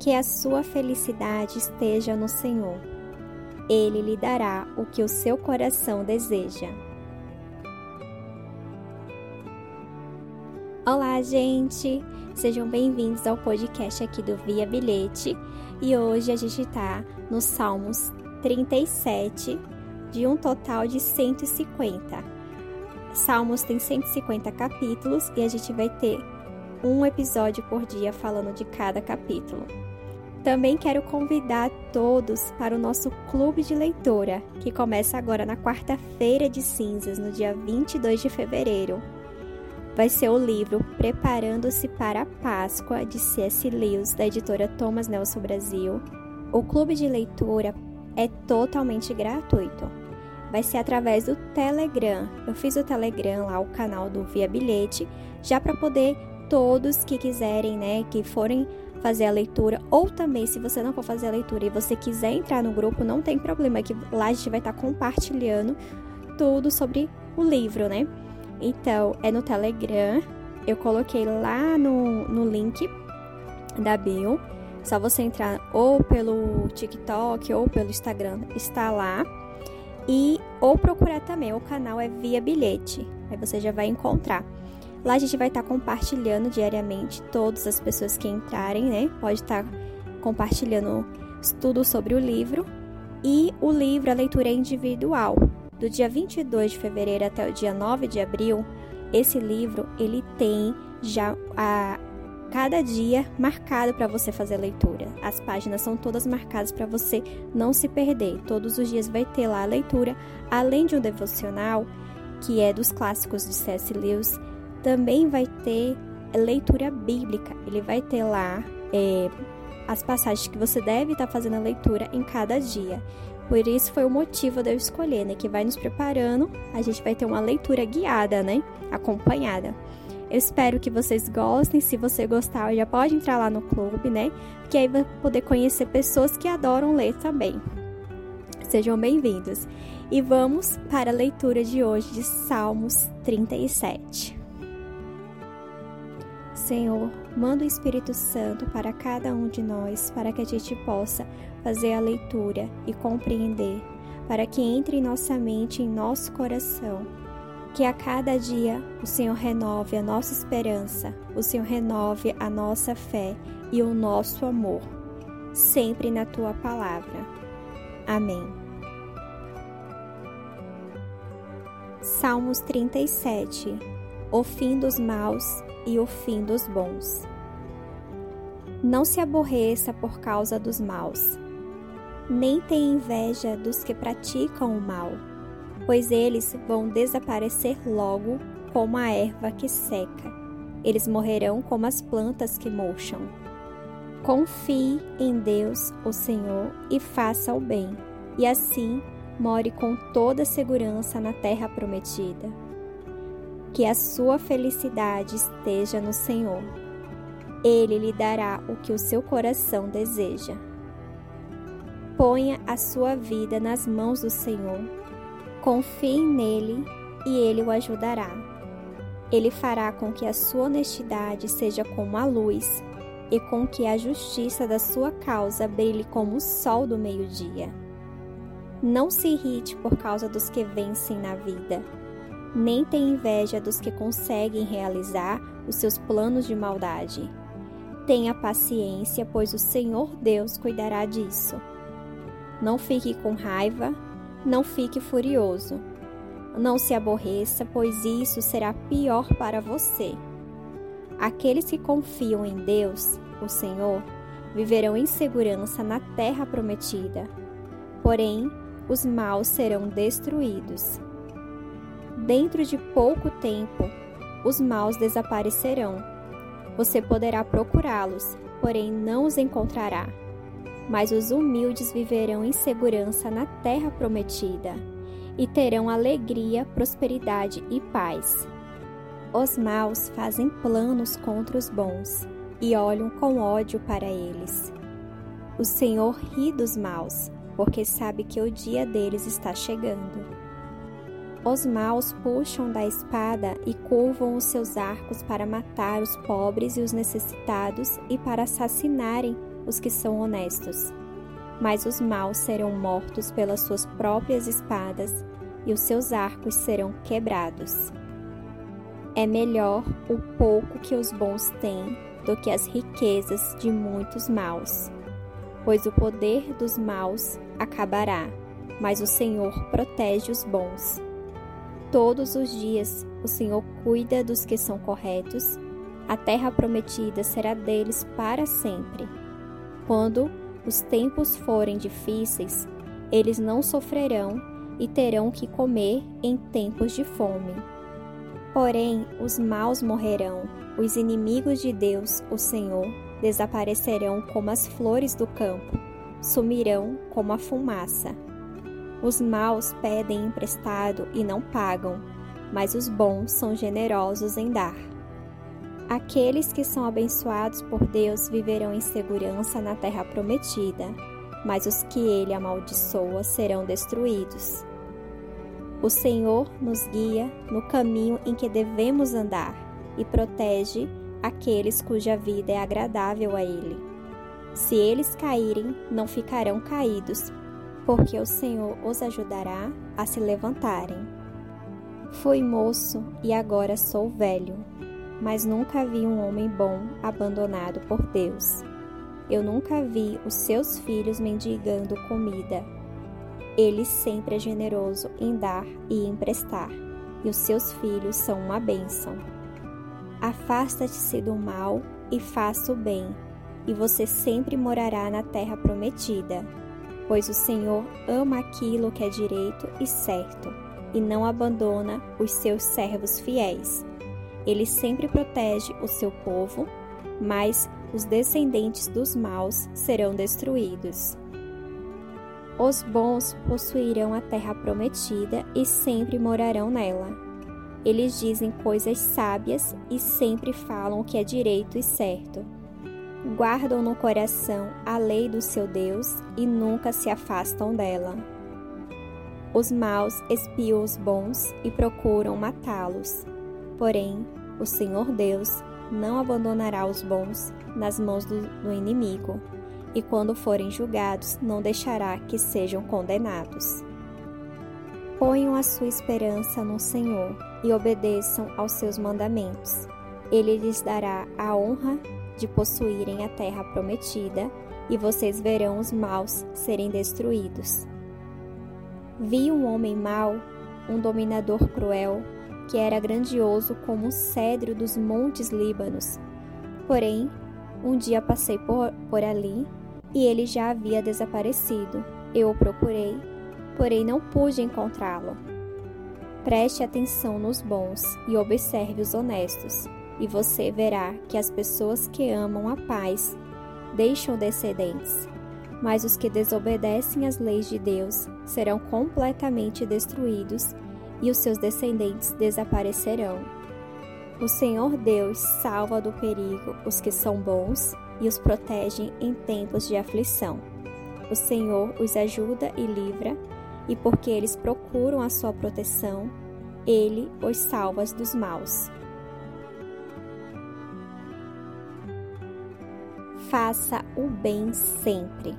Que a sua felicidade esteja no Senhor. Ele lhe dará o que o seu coração deseja. Olá, gente! Sejam bem-vindos ao podcast aqui do Via Bilhete e hoje a gente está no Salmos 37, de um total de 150. Salmos tem 150 capítulos e a gente vai ter um episódio por dia falando de cada capítulo. Também quero convidar todos para o nosso clube de leitura, que começa agora na quarta-feira de cinzas, no dia 22 de fevereiro. Vai ser o livro Preparando-se para a Páscoa, de C.S. Lewis, da editora Thomas Nelson Brasil. O clube de leitura é totalmente gratuito. Vai ser através do Telegram. Eu fiz o Telegram lá, o canal do Via Bilhete, já para poder todos que quiserem, né, que forem fazer a leitura, ou também se você não for fazer a leitura e você quiser entrar no grupo, não tem problema, que lá a gente vai estar compartilhando tudo sobre o livro, né? Então, é no Telegram, eu coloquei lá no, no link da bio, só você entrar ou pelo TikTok ou pelo Instagram, está lá. E ou procurar também, o canal é Via Bilhete, aí você já vai encontrar. Lá a gente vai estar tá compartilhando diariamente todas as pessoas que entrarem, né? Pode estar tá compartilhando tudo sobre o livro. E o livro, a leitura é individual. Do dia 22 de fevereiro até o dia 9 de abril, esse livro ele tem já a cada dia marcado para você fazer a leitura. As páginas são todas marcadas para você não se perder. Todos os dias vai ter lá a leitura, além de um devocional que é dos clássicos de C.S. Lewis também vai ter leitura bíblica. Ele vai ter lá é, as passagens que você deve estar fazendo a leitura em cada dia. Por isso foi o motivo de eu escolher, né? Que vai nos preparando, a gente vai ter uma leitura guiada, né? Acompanhada. Eu espero que vocês gostem. Se você gostar, já pode entrar lá no clube, né? Que aí vai poder conhecer pessoas que adoram ler também. Sejam bem-vindos. E vamos para a leitura de hoje de Salmos 37. Senhor, manda o Espírito Santo para cada um de nós, para que a gente possa fazer a leitura e compreender, para que entre em nossa mente, em nosso coração. Que a cada dia o Senhor renove a nossa esperança, o Senhor renove a nossa fé e o nosso amor, sempre na tua palavra. Amém. Salmos 37 O fim dos maus e o fim dos bons. Não se aborreça por causa dos maus, nem tenha inveja dos que praticam o mal, pois eles vão desaparecer logo como a erva que seca. Eles morrerão como as plantas que murcham. Confie em Deus, o Senhor, e faça o bem, e assim more com toda segurança na terra prometida que a sua felicidade esteja no Senhor. Ele lhe dará o que o seu coração deseja. Ponha a sua vida nas mãos do Senhor. Confie nele e ele o ajudará. Ele fará com que a sua honestidade seja como a luz e com que a justiça da sua causa brilhe como o sol do meio-dia. Não se irrite por causa dos que vencem na vida nem tem inveja dos que conseguem realizar os seus planos de maldade. Tenha paciência, pois o Senhor Deus cuidará disso. Não fique com raiva, não fique furioso. Não se aborreça, pois isso será pior para você. Aqueles que confiam em Deus, o Senhor, viverão em segurança na terra prometida. Porém, os maus serão destruídos. Dentro de pouco tempo, os maus desaparecerão. Você poderá procurá-los, porém não os encontrará. Mas os humildes viverão em segurança na terra prometida e terão alegria, prosperidade e paz. Os maus fazem planos contra os bons e olham com ódio para eles. O Senhor ri dos maus, porque sabe que o dia deles está chegando. Os maus puxam da espada e curvam os seus arcos para matar os pobres e os necessitados e para assassinarem os que são honestos, mas os maus serão mortos pelas suas próprias espadas e os seus arcos serão quebrados. É melhor o pouco que os bons têm do que as riquezas de muitos maus, pois o poder dos maus acabará, mas o Senhor protege os bons. Todos os dias o Senhor cuida dos que são corretos, a terra prometida será deles para sempre. Quando os tempos forem difíceis, eles não sofrerão e terão que comer em tempos de fome. Porém, os maus morrerão, os inimigos de Deus, o Senhor, desaparecerão como as flores do campo, sumirão como a fumaça. Os maus pedem emprestado e não pagam, mas os bons são generosos em dar. Aqueles que são abençoados por Deus viverão em segurança na terra prometida, mas os que ele amaldiçoa serão destruídos. O Senhor nos guia no caminho em que devemos andar e protege aqueles cuja vida é agradável a Ele. Se eles caírem, não ficarão caídos, porque o Senhor os ajudará a se levantarem. Fui moço e agora sou velho, mas nunca vi um homem bom abandonado por Deus. Eu nunca vi os seus filhos mendigando comida ele sempre é generoso em dar e emprestar, e os seus filhos são uma bênção. Afasta-te do mal e faça o bem, e você sempre morará na terra prometida, pois o Senhor ama aquilo que é direito e certo, e não abandona os seus servos fiéis. Ele sempre protege o seu povo, mas os descendentes dos maus serão destruídos. Os bons possuirão a terra prometida e sempre morarão nela. Eles dizem coisas sábias e sempre falam o que é direito e certo. Guardam no coração a lei do seu Deus e nunca se afastam dela. Os maus espiam os bons e procuram matá-los. Porém, o Senhor Deus não abandonará os bons nas mãos do, do inimigo e quando forem julgados, não deixará que sejam condenados. Ponham a sua esperança no Senhor e obedeçam aos seus mandamentos. Ele lhes dará a honra de possuírem a terra prometida, e vocês verão os maus serem destruídos. Vi um homem mau, um dominador cruel, que era grandioso como o cedro dos montes Líbanos. Porém, um dia passei por, por ali e ele já havia desaparecido. Eu o procurei, porém não pude encontrá-lo. Preste atenção nos bons e observe os honestos, e você verá que as pessoas que amam a paz deixam descendentes, mas os que desobedecem às leis de Deus serão completamente destruídos e os seus descendentes desaparecerão. O Senhor Deus salva do perigo os que são bons e os protegem em tempos de aflição. O Senhor os ajuda e livra, e porque eles procuram a sua proteção, ele os salva dos maus. Faça o bem sempre.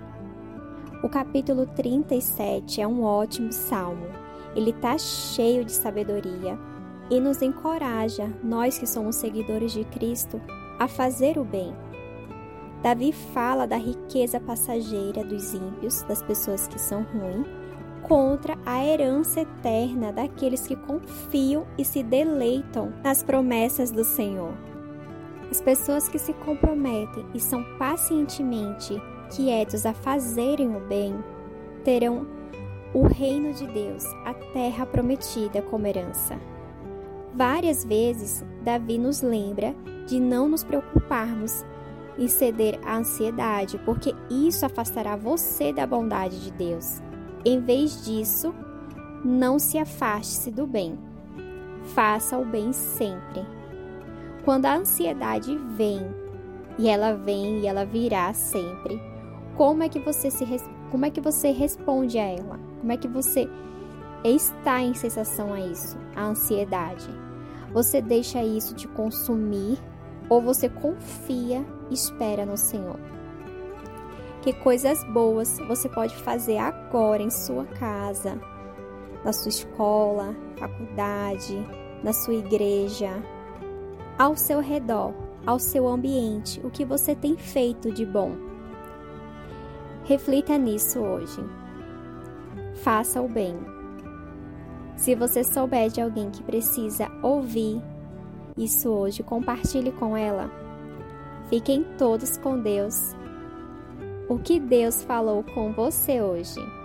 O capítulo 37 é um ótimo salmo. Ele está cheio de sabedoria e nos encoraja, nós que somos seguidores de Cristo, a fazer o bem Davi fala da riqueza passageira dos ímpios, das pessoas que são ruins, contra a herança eterna daqueles que confiam e se deleitam nas promessas do Senhor. As pessoas que se comprometem e são pacientemente quietos a fazerem o bem terão o reino de Deus, a terra prometida como herança. Várias vezes, Davi nos lembra de não nos preocuparmos e ceder à ansiedade, porque isso afastará você da bondade de Deus. Em vez disso, não se afaste do bem. Faça o bem sempre. Quando a ansiedade vem, e ela vem e ela virá sempre, como é que você se como é que você responde a ela? Como é que você está em sensação a isso, a ansiedade? Você deixa isso te consumir ou você confia e espera no Senhor? Que coisas boas você pode fazer agora em sua casa, na sua escola, faculdade, na sua igreja, ao seu redor, ao seu ambiente, o que você tem feito de bom. Reflita nisso hoje. Faça o bem. Se você souber de alguém que precisa ouvir isso hoje, compartilhe com ela. Fiquem todos com Deus. O que Deus falou com você hoje?